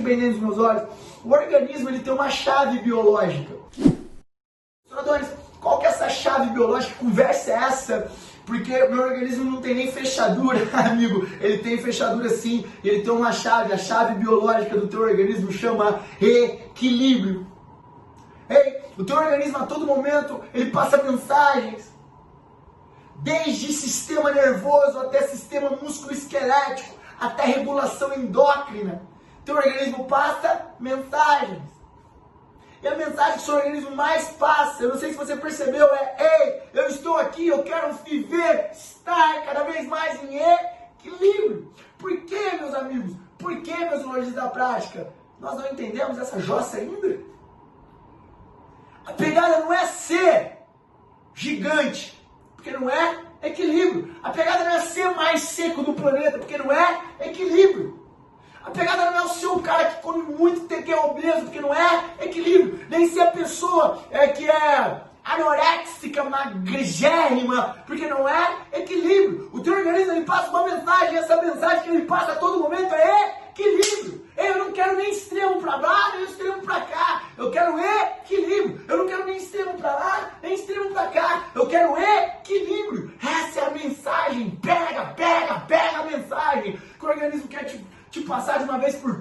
Bem dentro dos meus olhos. O organismo ele tem uma chave biológica. Senadores, qual que é essa chave biológica? Que conversa é essa? Porque meu organismo não tem nem fechadura, amigo. Ele tem fechadura sim. Ele tem uma chave. A chave biológica do teu organismo chama equilíbrio. Ei, o teu organismo a todo momento ele passa mensagens. Desde sistema nervoso até sistema músculo-esquelético, até regulação endócrina. Teu organismo passa mensagens. E a mensagem que seu organismo mais passa, eu não sei se você percebeu, é: Ei, eu estou aqui, eu quero viver, estar cada vez mais em equilíbrio. Por que, meus amigos? Por que, meus lojistas da prática? Nós não entendemos essa jossa ainda? A pegada não é ser gigante, porque não é equilíbrio. A pegada não é ser mais seco do planeta, porque não é equilíbrio. A pegada não é o seu cara que come muito, que é obeso, porque não é equilíbrio. Nem ser a pessoa é, que é anoréxica, magrigérrima, porque não é equilíbrio. O teu organismo ele passa uma mensagem, e essa mensagem que ele passa a todo momento é equilíbrio. Eu não quero nem extremo para lá, nem extremo para cá. Eu quero equilíbrio. Eu não quero nem extremo para lá, nem extremo para cá. Eu quero equilíbrio. Essa é a mensagem. Pega, pega, pega a mensagem que o organismo quer te te passar de uma vez por